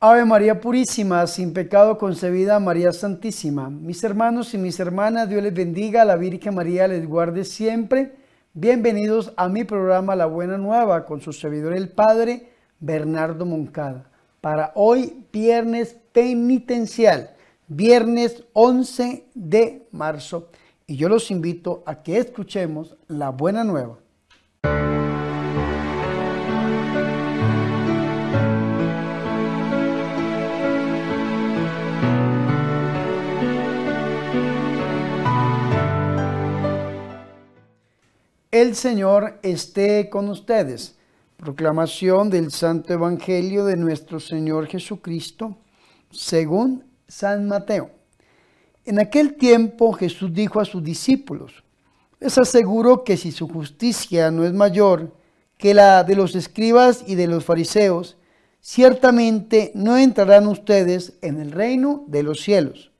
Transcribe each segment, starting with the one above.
Ave María Purísima, sin pecado concebida, María Santísima. Mis hermanos y mis hermanas, Dios les bendiga, la Virgen María les guarde siempre. Bienvenidos a mi programa La Buena Nueva con su servidor el Padre Bernardo Moncada. Para hoy, viernes penitencial, viernes 11 de marzo. Y yo los invito a que escuchemos La Buena Nueva. El Señor esté con ustedes. Proclamación del Santo Evangelio de nuestro Señor Jesucristo, según San Mateo. En aquel tiempo Jesús dijo a sus discípulos, les aseguro que si su justicia no es mayor que la de los escribas y de los fariseos, ciertamente no entrarán ustedes en el reino de los cielos.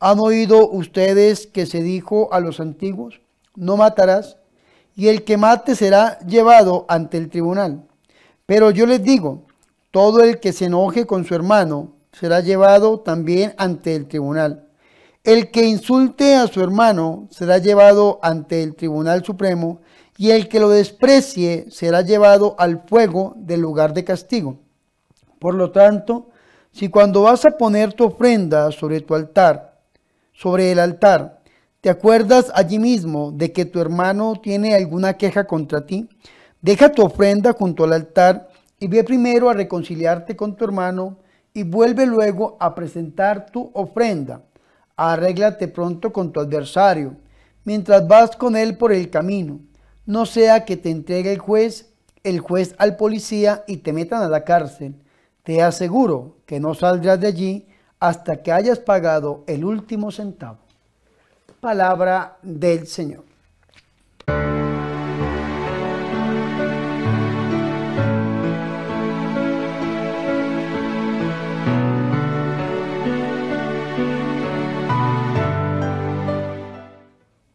¿Han oído ustedes que se dijo a los antiguos, no matarás? Y el que mate será llevado ante el tribunal. Pero yo les digo, todo el que se enoje con su hermano será llevado también ante el tribunal. El que insulte a su hermano será llevado ante el tribunal supremo, y el que lo desprecie será llevado al fuego del lugar de castigo. Por lo tanto, si cuando vas a poner tu ofrenda sobre tu altar, sobre el altar, ¿Te acuerdas allí mismo de que tu hermano tiene alguna queja contra ti? Deja tu ofrenda junto al altar y ve primero a reconciliarte con tu hermano y vuelve luego a presentar tu ofrenda. Arréglate pronto con tu adversario mientras vas con él por el camino. No sea que te entregue el juez, el juez al policía y te metan a la cárcel. Te aseguro que no saldrás de allí hasta que hayas pagado el último centavo palabra del Señor.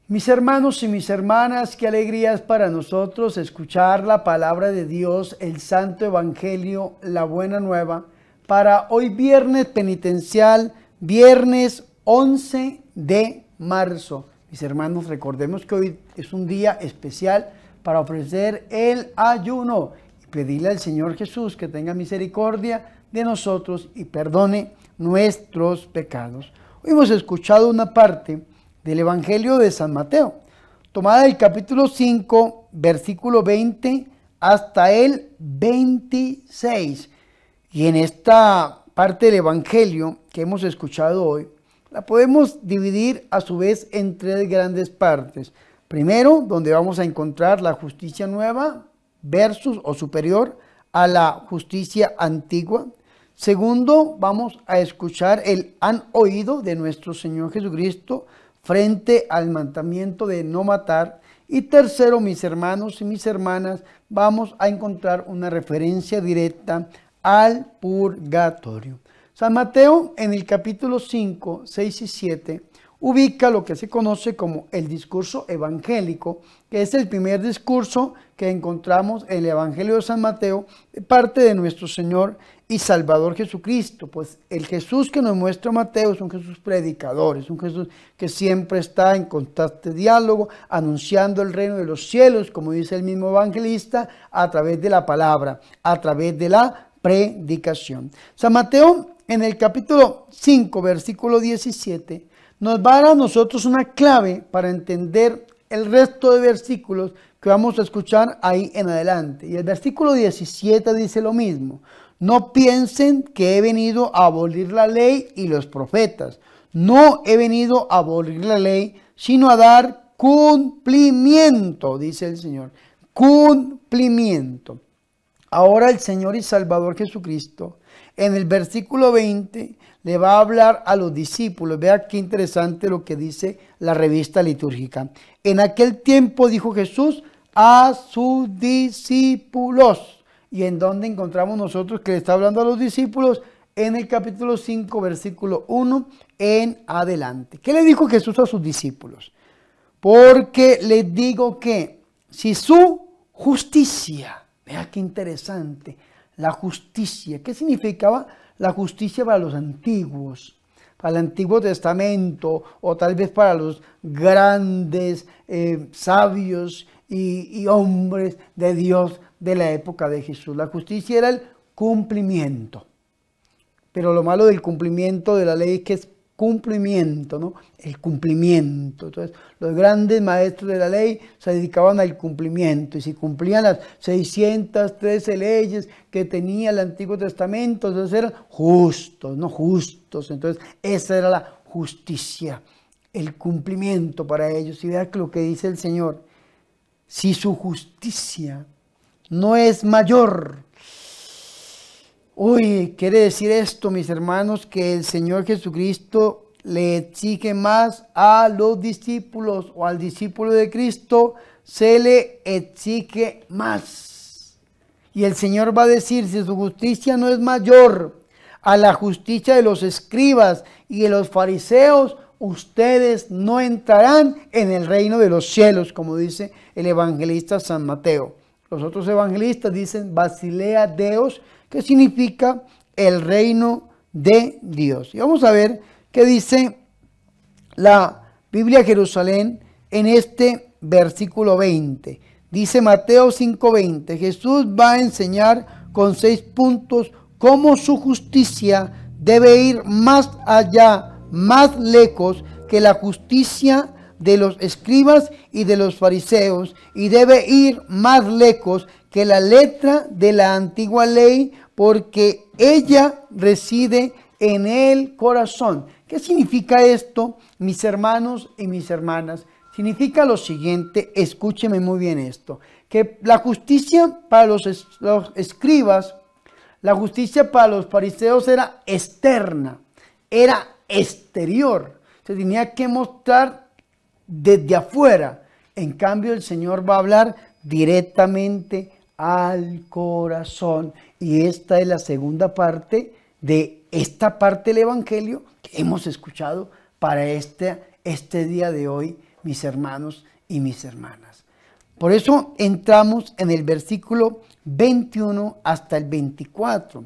Mis hermanos y mis hermanas, qué alegría es para nosotros escuchar la palabra de Dios, el Santo Evangelio, la Buena Nueva, para hoy viernes penitencial, viernes 11 de marzo. Mis hermanos, recordemos que hoy es un día especial para ofrecer el ayuno y pedirle al Señor Jesús que tenga misericordia de nosotros y perdone nuestros pecados. Hoy hemos escuchado una parte del Evangelio de San Mateo, tomada del capítulo 5, versículo 20 hasta el 26. Y en esta parte del Evangelio que hemos escuchado hoy, la podemos dividir a su vez en tres grandes partes. Primero, donde vamos a encontrar la justicia nueva versus o superior a la justicia antigua. Segundo, vamos a escuchar el han oído de nuestro Señor Jesucristo frente al mandamiento de no matar. Y tercero, mis hermanos y mis hermanas, vamos a encontrar una referencia directa al purgatorio. San Mateo en el capítulo 5, 6 y 7 ubica lo que se conoce como el discurso evangélico, que es el primer discurso que encontramos en el Evangelio de San Mateo, parte de nuestro Señor y Salvador Jesucristo. Pues el Jesús que nos muestra Mateo es un Jesús predicador, es un Jesús que siempre está en constante diálogo, anunciando el reino de los cielos, como dice el mismo evangelista, a través de la palabra, a través de la predicación. San Mateo en el capítulo 5, versículo 17, nos va a dar a nosotros una clave para entender el resto de versículos que vamos a escuchar ahí en adelante. Y el versículo 17 dice lo mismo. No piensen que he venido a abolir la ley y los profetas. No he venido a abolir la ley, sino a dar cumplimiento, dice el Señor. Cumplimiento. Ahora el Señor y Salvador Jesucristo en el versículo 20 le va a hablar a los discípulos. Vea qué interesante lo que dice la revista litúrgica. En aquel tiempo dijo Jesús a sus discípulos. ¿Y en dónde encontramos nosotros que le está hablando a los discípulos? En el capítulo 5, versículo 1 en adelante. ¿Qué le dijo Jesús a sus discípulos? Porque les digo que si su justicia, vea qué interesante, la justicia. ¿Qué significaba la justicia para los antiguos, para el Antiguo Testamento o tal vez para los grandes eh, sabios y, y hombres de Dios de la época de Jesús. La justicia era el cumplimiento. Pero lo malo del cumplimiento de la ley es que es cumplimiento, ¿no? El cumplimiento. Entonces, los grandes maestros de la ley se dedicaban al cumplimiento y si cumplían las 613 leyes que tenía el Antiguo Testamento, entonces eran justos, no justos. Entonces, esa era la justicia, el cumplimiento para ellos. Y vean lo que dice el Señor. Si su justicia no es mayor Uy, quiere decir esto, mis hermanos, que el Señor Jesucristo le exige más a los discípulos o al discípulo de Cristo, se le exige más. Y el Señor va a decir, si su justicia no es mayor a la justicia de los escribas y de los fariseos, ustedes no entrarán en el reino de los cielos, como dice el evangelista San Mateo. Los otros evangelistas dicen, Basilea Deus, que significa el reino de Dios. Y vamos a ver qué dice la Biblia Jerusalén en este versículo 20. Dice Mateo 5:20, Jesús va a enseñar con seis puntos cómo su justicia debe ir más allá, más lejos que la justicia de los escribas y de los fariseos y debe ir más lejos que la letra de la antigua ley porque ella reside en el corazón. ¿Qué significa esto, mis hermanos y mis hermanas? Significa lo siguiente, escúcheme muy bien esto, que la justicia para los, los escribas, la justicia para los fariseos era externa, era exterior, se tenía que mostrar desde afuera. En cambio, el Señor va a hablar directamente al corazón. Y esta es la segunda parte de esta parte del Evangelio que hemos escuchado para este, este día de hoy, mis hermanos y mis hermanas. Por eso entramos en el versículo 21 hasta el 24.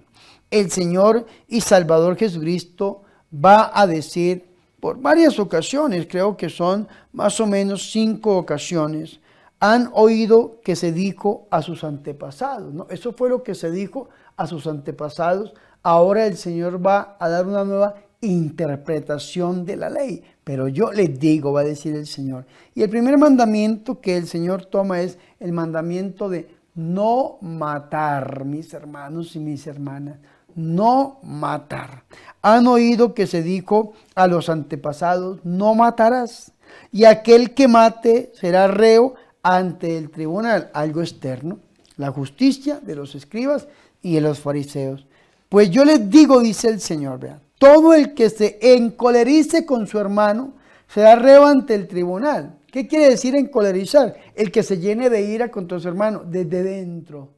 El Señor y Salvador Jesucristo va a decir por varias ocasiones, creo que son más o menos cinco ocasiones, han oído que se dijo a sus antepasados. ¿no? Eso fue lo que se dijo a sus antepasados. Ahora el Señor va a dar una nueva interpretación de la ley. Pero yo les digo, va a decir el Señor. Y el primer mandamiento que el Señor toma es el mandamiento de no matar, mis hermanos y mis hermanas. No matar. Han oído que se dijo a los antepasados, no matarás. Y aquel que mate será reo ante el tribunal, algo externo, la justicia de los escribas y de los fariseos. Pues yo les digo, dice el Señor, vean, todo el que se encolerice con su hermano será reo ante el tribunal. ¿Qué quiere decir encolerizar? El que se llene de ira contra su hermano desde dentro.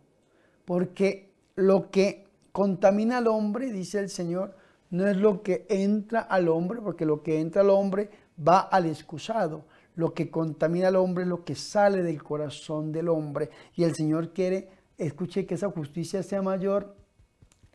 Porque lo que contamina al hombre, dice el Señor, no es lo que entra al hombre, porque lo que entra al hombre va al excusado lo que contamina al hombre, lo que sale del corazón del hombre. Y el Señor quiere, escuche, que esa justicia sea mayor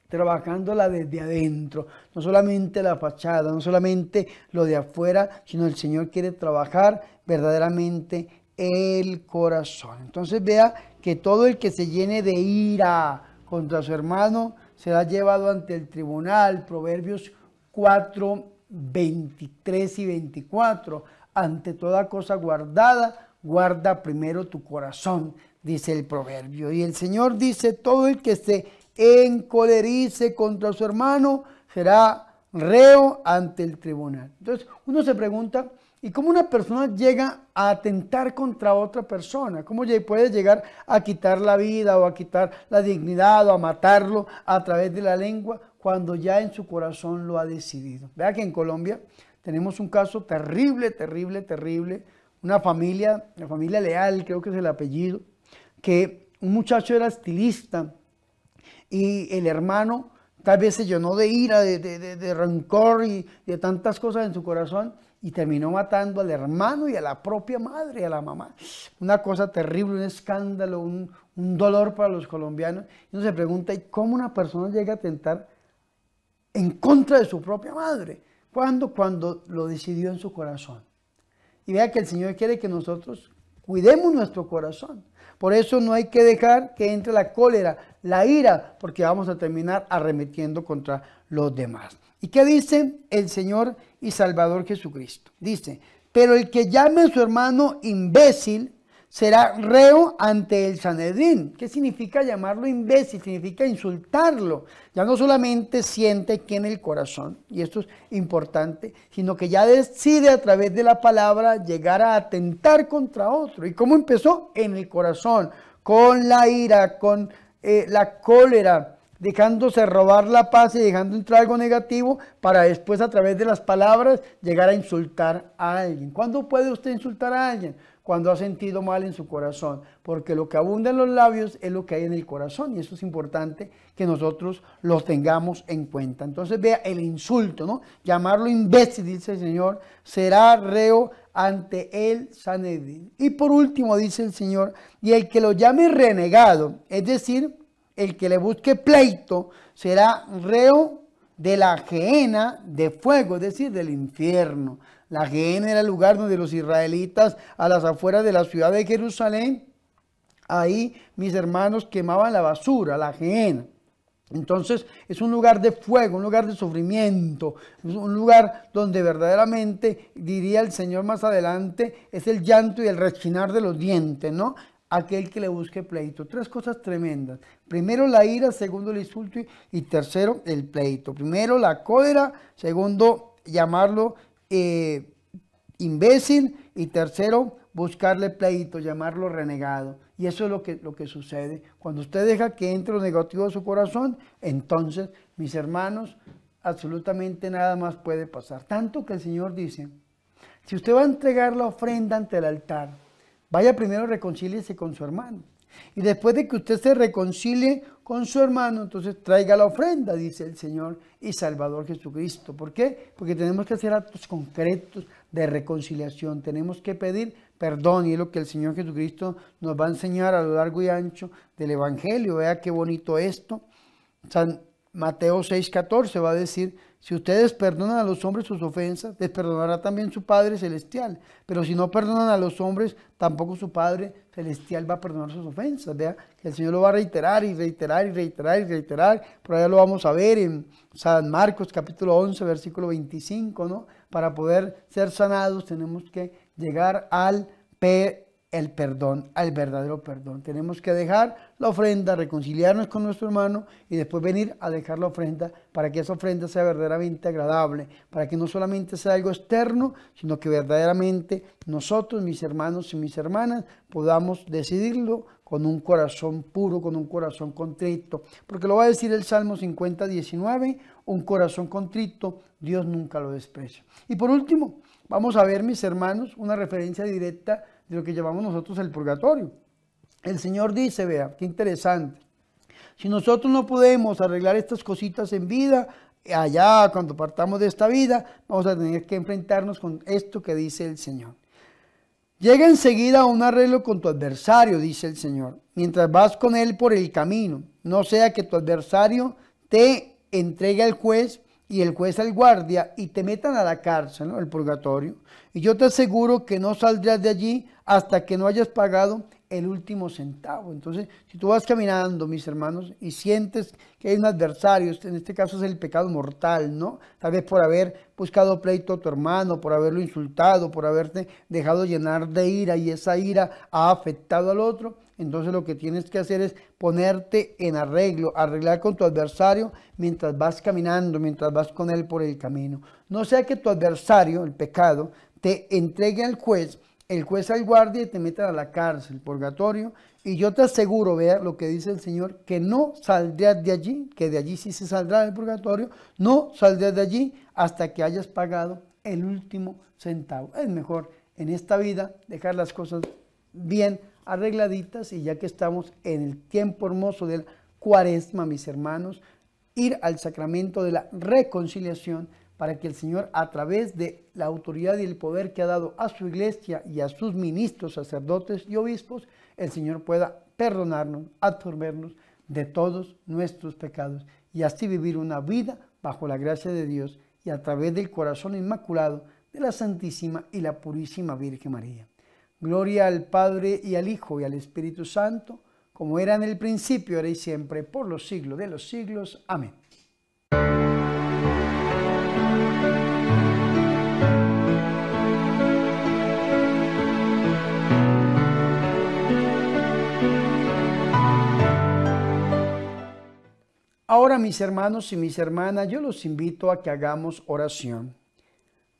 trabajándola desde adentro, no solamente la fachada, no solamente lo de afuera, sino el Señor quiere trabajar verdaderamente el corazón. Entonces vea que todo el que se llene de ira contra su hermano será llevado ante el tribunal, Proverbios 4, 23 y 24 ante toda cosa guardada, guarda primero tu corazón, dice el proverbio. Y el Señor dice, todo el que se encolerice contra su hermano será reo ante el tribunal. Entonces uno se pregunta, ¿y cómo una persona llega a atentar contra otra persona? ¿Cómo puede llegar a quitar la vida o a quitar la dignidad o a matarlo a través de la lengua cuando ya en su corazón lo ha decidido? Vea que en Colombia tenemos un caso terrible, terrible, terrible. Una familia, la familia Leal, creo que es el apellido, que un muchacho era estilista y el hermano tal vez se llenó de ira, de, de, rencor y de tantas cosas en su corazón y terminó matando al hermano y a la propia madre, a la mamá. Una cosa terrible, un escándalo, un, un dolor para los colombianos. Y uno se pregunta, ¿y cómo una persona llega a tentar en contra de su propia madre. ¿Cuándo? Cuando lo decidió en su corazón. Y vea que el Señor quiere que nosotros cuidemos nuestro corazón. Por eso no hay que dejar que entre la cólera, la ira, porque vamos a terminar arremetiendo contra los demás. ¿Y qué dice el Señor y Salvador Jesucristo? Dice, pero el que llame a su hermano imbécil será reo ante el Sanedrín. ¿Qué significa llamarlo imbécil? Significa insultarlo. Ya no solamente siente que en el corazón, y esto es importante, sino que ya decide a través de la palabra llegar a atentar contra otro. ¿Y cómo empezó? En el corazón, con la ira, con eh, la cólera, dejándose robar la paz y dejando entrar algo negativo para después a través de las palabras llegar a insultar a alguien. ¿Cuándo puede usted insultar a alguien? Cuando ha sentido mal en su corazón, porque lo que abunda en los labios es lo que hay en el corazón y eso es importante que nosotros lo tengamos en cuenta. Entonces vea el insulto, ¿no? Llamarlo imbécil, dice el Señor, será reo ante el Sanedrín. Y por último dice el Señor, y el que lo llame renegado, es decir, el que le busque pleito será reo de la gehenna de fuego, es decir, del infierno. La gehenna era el lugar donde los israelitas a las afueras de la ciudad de Jerusalén, ahí mis hermanos quemaban la basura, la gehenna. Entonces es un lugar de fuego, un lugar de sufrimiento, un lugar donde verdaderamente, diría el Señor más adelante, es el llanto y el rechinar de los dientes, ¿no? Aquel que le busque pleito. Tres cosas tremendas. Primero la ira, segundo el insulto y tercero el pleito. Primero la cólera, segundo llamarlo eh, imbécil y tercero buscarle pleito, llamarlo renegado. Y eso es lo que, lo que sucede. Cuando usted deja que entre lo negativo a su corazón, entonces, mis hermanos, absolutamente nada más puede pasar. Tanto que el Señor dice, si usted va a entregar la ofrenda ante el altar, Vaya primero reconcíliese con su hermano. Y después de que usted se reconcilie con su hermano, entonces traiga la ofrenda, dice el Señor y Salvador Jesucristo. ¿Por qué? Porque tenemos que hacer actos concretos de reconciliación. Tenemos que pedir perdón y es lo que el Señor Jesucristo nos va a enseñar a lo largo y ancho del Evangelio. Vea qué bonito esto. San Mateo 6:14 va a decir, si ustedes perdonan a los hombres sus ofensas, les perdonará también su Padre Celestial. Pero si no perdonan a los hombres, tampoco su Padre Celestial va a perdonar sus ofensas. Vea que el Señor lo va a reiterar y reiterar y reiterar y reiterar. Por allá lo vamos a ver en San Marcos capítulo 11, versículo 25, ¿no? Para poder ser sanados tenemos que llegar al el perdón, al verdadero perdón. Tenemos que dejar la ofrenda, reconciliarnos con nuestro hermano y después venir a dejar la ofrenda para que esa ofrenda sea verdaderamente agradable, para que no solamente sea algo externo, sino que verdaderamente nosotros, mis hermanos y mis hermanas, podamos decidirlo con un corazón puro, con un corazón contrito. Porque lo va a decir el Salmo 50, 19, un corazón contrito, Dios nunca lo desprecia. Y por último, vamos a ver, mis hermanos, una referencia directa de lo que llamamos nosotros el purgatorio. El Señor dice, vea, qué interesante. Si nosotros no podemos arreglar estas cositas en vida, allá cuando partamos de esta vida, vamos a tener que enfrentarnos con esto que dice el Señor. Llega enseguida a un arreglo con tu adversario, dice el Señor, mientras vas con él por el camino. No sea que tu adversario te entregue al juez y el juez al guardia y te metan a la cárcel, ¿no? el purgatorio. Y yo te aseguro que no saldrás de allí hasta que no hayas pagado el último centavo. Entonces, si tú vas caminando, mis hermanos, y sientes que hay un adversario, este, en este caso es el pecado mortal, ¿no? Tal vez por haber buscado pleito a tu hermano, por haberlo insultado, por haberte dejado llenar de ira y esa ira ha afectado al otro, entonces lo que tienes que hacer es ponerte en arreglo, arreglar con tu adversario mientras vas caminando, mientras vas con él por el camino. No sea que tu adversario, el pecado, te entregue al juez, el juez al guardia y te meta a la cárcel, purgatorio. Y yo te aseguro, vea lo que dice el Señor, que no saldrás de allí, que de allí sí se saldrá del purgatorio, no saldrás de allí hasta que hayas pagado el último centavo. Es mejor en esta vida dejar las cosas bien arregladitas y ya que estamos en el tiempo hermoso del cuaresma, mis hermanos, ir al sacramento de la reconciliación para que el Señor, a través de la autoridad y el poder que ha dado a su iglesia y a sus ministros, sacerdotes y obispos, el Señor pueda perdonarnos, absorbernos de todos nuestros pecados y así vivir una vida bajo la gracia de Dios y a través del corazón inmaculado de la Santísima y la Purísima Virgen María. Gloria al Padre y al Hijo y al Espíritu Santo, como era en el principio, ahora y siempre, por los siglos de los siglos. Amén. Ahora mis hermanos y mis hermanas, yo los invito a que hagamos oración.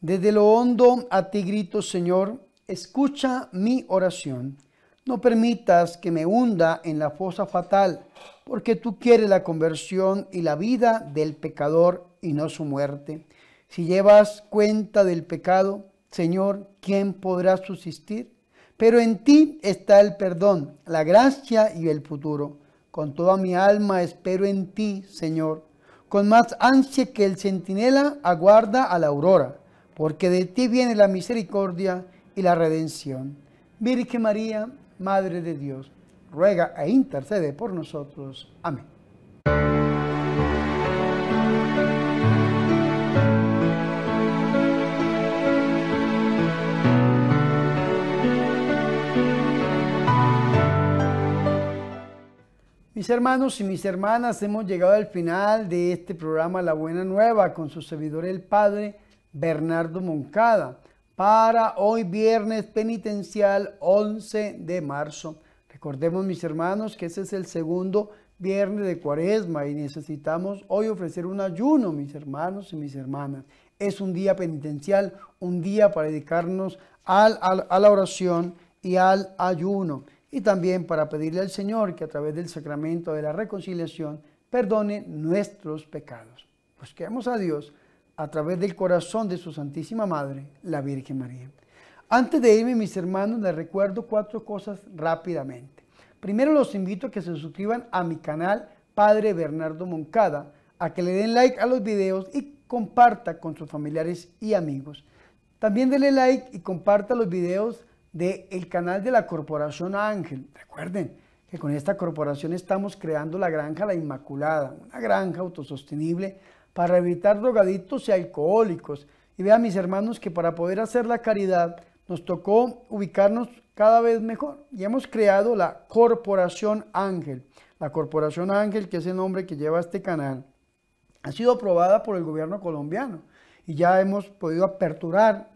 Desde lo hondo a ti grito, Señor, escucha mi oración. No permitas que me hunda en la fosa fatal, porque tú quieres la conversión y la vida del pecador y no su muerte. Si llevas cuenta del pecado, Señor, ¿quién podrá subsistir? Pero en ti está el perdón, la gracia y el futuro. Con toda mi alma espero en ti, Señor, con más ansia que el centinela aguarda a la aurora, porque de ti viene la misericordia y la redención. Virgen María, Madre de Dios, ruega e intercede por nosotros. Amén. Mis hermanos y mis hermanas, hemos llegado al final de este programa La Buena Nueva con su servidor el Padre Bernardo Moncada para hoy viernes penitencial 11 de marzo. Recordemos mis hermanos que ese es el segundo viernes de cuaresma y necesitamos hoy ofrecer un ayuno, mis hermanos y mis hermanas. Es un día penitencial, un día para dedicarnos al, a la oración y al ayuno y también para pedirle al Señor que a través del sacramento de la reconciliación perdone nuestros pecados. Busquemos a Dios a través del corazón de su Santísima Madre, la Virgen María. Antes de irme, mis hermanos, les recuerdo cuatro cosas rápidamente. Primero los invito a que se suscriban a mi canal Padre Bernardo Moncada, a que le den like a los videos y comparta con sus familiares y amigos. También denle like y comparta los videos del canal de la Corporación Ángel. Recuerden que con esta corporación estamos creando la Granja La Inmaculada, una granja autosostenible para evitar drogadictos y alcohólicos. Y vean mis hermanos que para poder hacer la caridad nos tocó ubicarnos cada vez mejor y hemos creado la Corporación Ángel. La Corporación Ángel, que es el nombre que lleva este canal, ha sido aprobada por el gobierno colombiano y ya hemos podido aperturar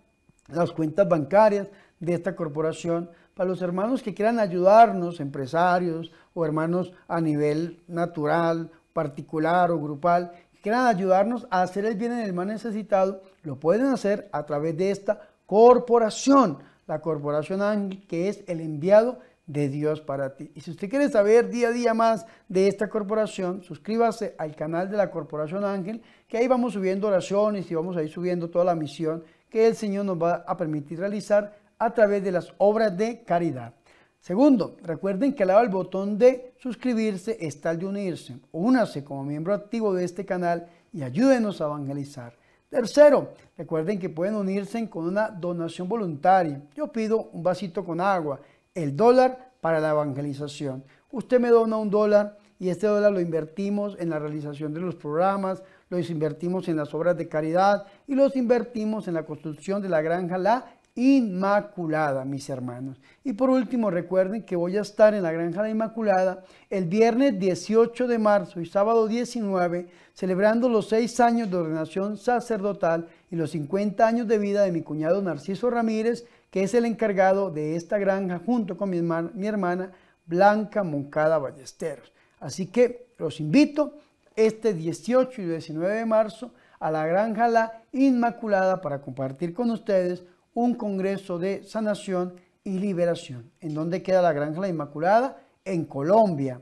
las cuentas bancarias de esta corporación para los hermanos que quieran ayudarnos, empresarios o hermanos a nivel natural, particular o grupal, quieran ayudarnos a hacer el bien en el más necesitado, lo pueden hacer a través de esta corporación, la corporación Ángel, que es el enviado de Dios para ti. Y si usted quiere saber día a día más de esta corporación, suscríbase al canal de la Corporación Ángel, que ahí vamos subiendo oraciones y vamos a ir subiendo toda la misión que el Señor nos va a permitir realizar a través de las obras de caridad. Segundo, recuerden que al lado del botón de suscribirse está el de unirse. Únase como miembro activo de este canal y ayúdenos a evangelizar. Tercero, recuerden que pueden unirse con una donación voluntaria. Yo pido un vasito con agua, el dólar para la evangelización. Usted me dona un dólar y este dólar lo invertimos en la realización de los programas, los invertimos en las obras de caridad y los invertimos en la construcción de la granja La Inmaculada, mis hermanos. Y por último, recuerden que voy a estar en la Granja La Inmaculada el viernes 18 de marzo y sábado 19, celebrando los seis años de ordenación sacerdotal y los 50 años de vida de mi cuñado Narciso Ramírez, que es el encargado de esta granja junto con mi hermana, mi hermana Blanca Moncada Ballesteros. Así que los invito este 18 y 19 de marzo a la Granja La Inmaculada para compartir con ustedes un congreso de sanación y liberación. ¿En dónde queda la Granja La Inmaculada? En Colombia.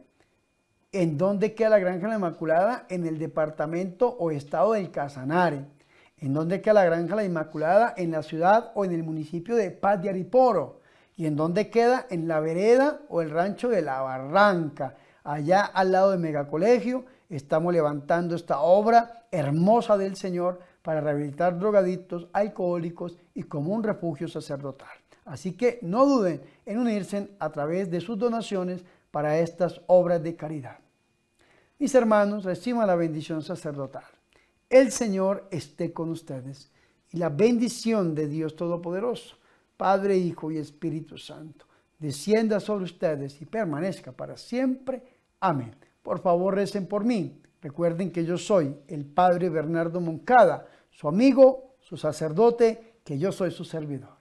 ¿En dónde queda la Granja La Inmaculada? En el departamento o estado del Casanare. ¿En dónde queda la Granja La Inmaculada? En la ciudad o en el municipio de Paz de Ariporo. ¿Y en dónde queda? En la vereda o el rancho de La Barranca. Allá al lado de Megacolegio estamos levantando esta obra hermosa del Señor para rehabilitar drogadictos, alcohólicos y como un refugio sacerdotal. Así que no duden en unirse a través de sus donaciones para estas obras de caridad. Mis hermanos, reciban la bendición sacerdotal. El Señor esté con ustedes y la bendición de Dios Todopoderoso, Padre, Hijo y Espíritu Santo, descienda sobre ustedes y permanezca para siempre. Amén. Por favor, recen por mí. Recuerden que yo soy el Padre Bernardo Moncada, su amigo, su sacerdote, que yo soy su servidor.